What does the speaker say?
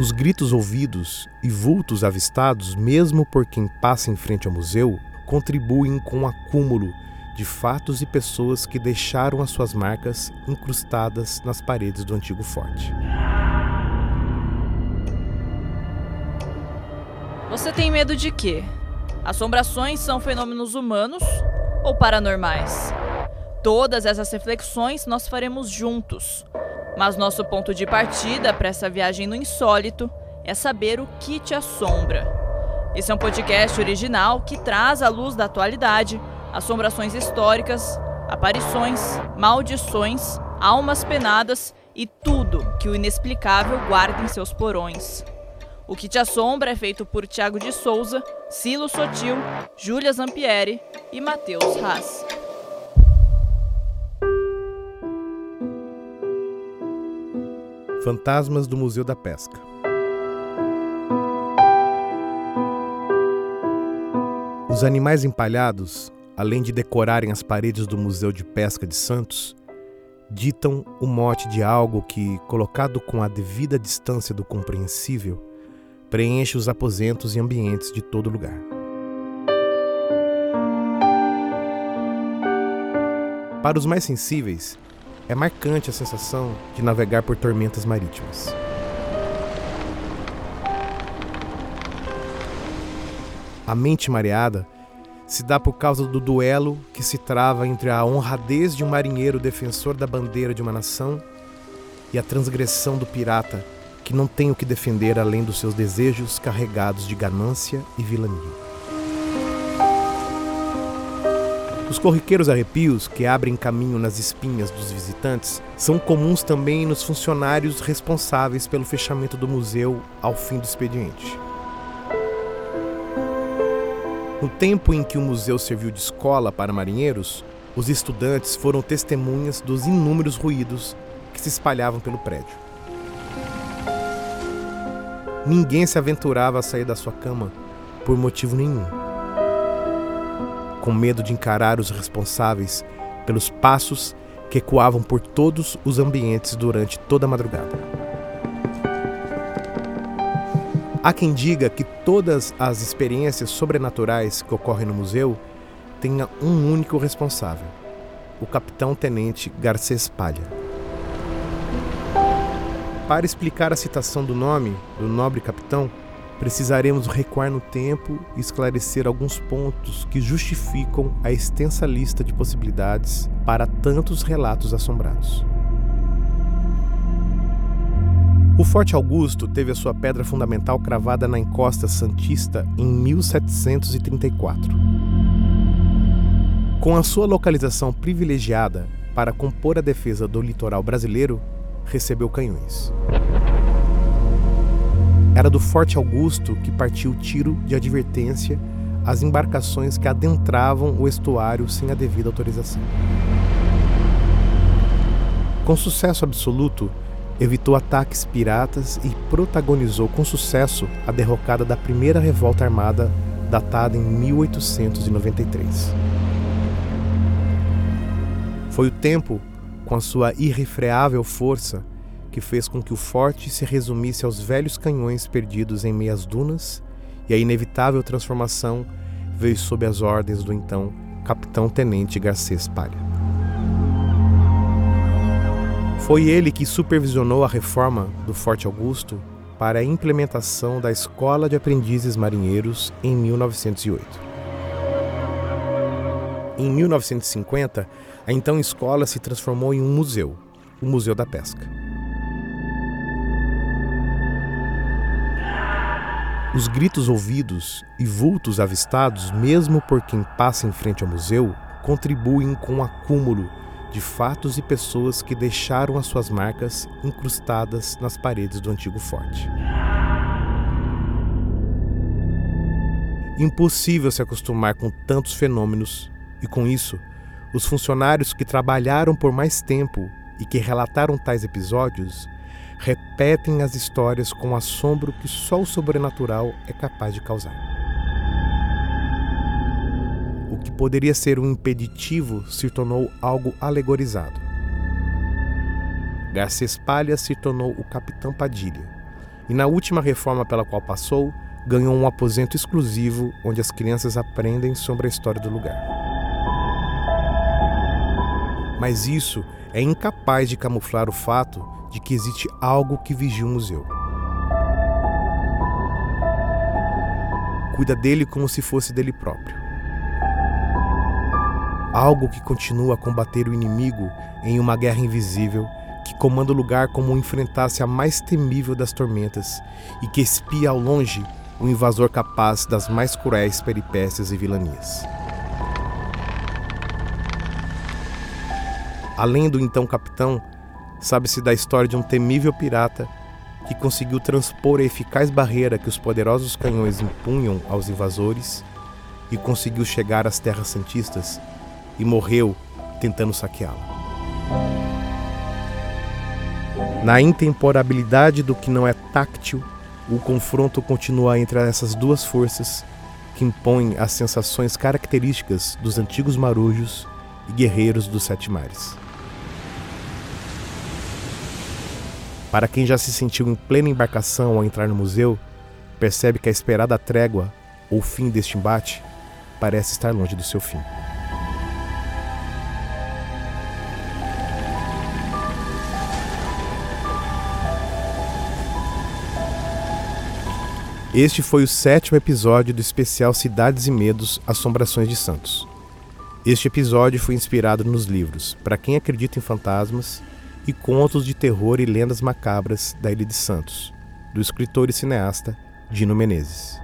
Os gritos ouvidos e vultos avistados, mesmo por quem passa em frente ao museu, contribuem com o acúmulo de fatos e pessoas que deixaram as suas marcas incrustadas nas paredes do antigo forte. Você tem medo de quê? Assombrações são fenômenos humanos ou paranormais? Todas essas reflexões nós faremos juntos. Mas nosso ponto de partida para essa viagem no insólito é saber o que te assombra. Esse é um podcast original que traz à luz da atualidade assombrações históricas, aparições, maldições, almas penadas e tudo que o inexplicável guarda em seus porões. O que te assombra é feito por Tiago de Souza, Silo Sotil, Júlia Zampieri e Matheus Haas. Fantasmas do Museu da Pesca. Os animais empalhados, além de decorarem as paredes do Museu de Pesca de Santos, ditam o mote de algo que, colocado com a devida distância do compreensível, preenche os aposentos e ambientes de todo lugar. Para os mais sensíveis, é marcante a sensação de navegar por tormentas marítimas. A mente mareada se dá por causa do duelo que se trava entre a honradez de um marinheiro defensor da bandeira de uma nação e a transgressão do pirata que não tem o que defender além dos seus desejos carregados de ganância e vilania. Os corriqueiros arrepios que abrem caminho nas espinhas dos visitantes são comuns também nos funcionários responsáveis pelo fechamento do museu ao fim do expediente. No tempo em que o museu serviu de escola para marinheiros, os estudantes foram testemunhas dos inúmeros ruídos que se espalhavam pelo prédio. Ninguém se aventurava a sair da sua cama por motivo nenhum com medo de encarar os responsáveis pelos passos que ecoavam por todos os ambientes durante toda a madrugada. Há quem diga que todas as experiências sobrenaturais que ocorrem no museu tenham um único responsável, o capitão-tenente Garcês Palha. Para explicar a citação do nome do nobre capitão, precisaremos recuar no tempo e esclarecer alguns pontos que justificam a extensa lista de possibilidades para tantos relatos assombrados. O Forte Augusto teve a sua pedra fundamental cravada na encosta Santista em 1734. Com a sua localização privilegiada para compor a defesa do litoral brasileiro, recebeu canhões. Era do Forte Augusto que partiu tiro de advertência às embarcações que adentravam o estuário sem a devida autorização. Com sucesso absoluto, evitou ataques piratas e protagonizou com sucesso a derrocada da primeira revolta armada datada em 1893. Foi o tempo, com a sua irrefreável força, que fez com que o forte se resumisse aos velhos canhões perdidos em meias dunas, e a inevitável transformação veio sob as ordens do então capitão-tenente Garcês Palha. Foi ele que supervisionou a reforma do Forte Augusto para a implementação da Escola de Aprendizes Marinheiros em 1908. Em 1950, a então escola se transformou em um museu, o Museu da Pesca. Os gritos ouvidos e vultos avistados, mesmo por quem passa em frente ao museu, contribuem com o acúmulo de fatos e pessoas que deixaram as suas marcas incrustadas nas paredes do antigo forte. Impossível se acostumar com tantos fenômenos, e com isso, os funcionários que trabalharam por mais tempo e que relataram tais episódios repetem as histórias com o assombro que só o sobrenatural é capaz de causar. O que poderia ser um impeditivo se tornou algo alegorizado. Garcês Palha se tornou o Capitão Padilha, e na última reforma pela qual passou, ganhou um aposento exclusivo onde as crianças aprendem sobre a história do lugar. Mas isso é incapaz de camuflar o fato de que existe algo que vigia o museu. Cuida dele como se fosse dele próprio. Algo que continua a combater o inimigo em uma guerra invisível que comanda o lugar como enfrentasse a mais temível das tormentas e que espia ao longe o invasor capaz das mais cruéis peripécias e vilanias. Além do então capitão, sabe-se da história de um temível pirata que conseguiu transpor a eficaz barreira que os poderosos canhões impunham aos invasores e conseguiu chegar às terras santistas e morreu tentando saqueá-la. Na intemporabilidade do que não é táctil, o confronto continua entre essas duas forças que impõem as sensações características dos antigos marujos e guerreiros dos sete mares. Para quem já se sentiu em plena embarcação ao entrar no museu, percebe que a esperada trégua ou fim deste embate parece estar longe do seu fim. Este foi o sétimo episódio do especial Cidades e Medos Assombrações de Santos. Este episódio foi inspirado nos livros Para Quem Acredita em Fantasmas e Contos de Terror e Lendas Macabras da Ilha de Santos, do escritor e cineasta Dino Menezes.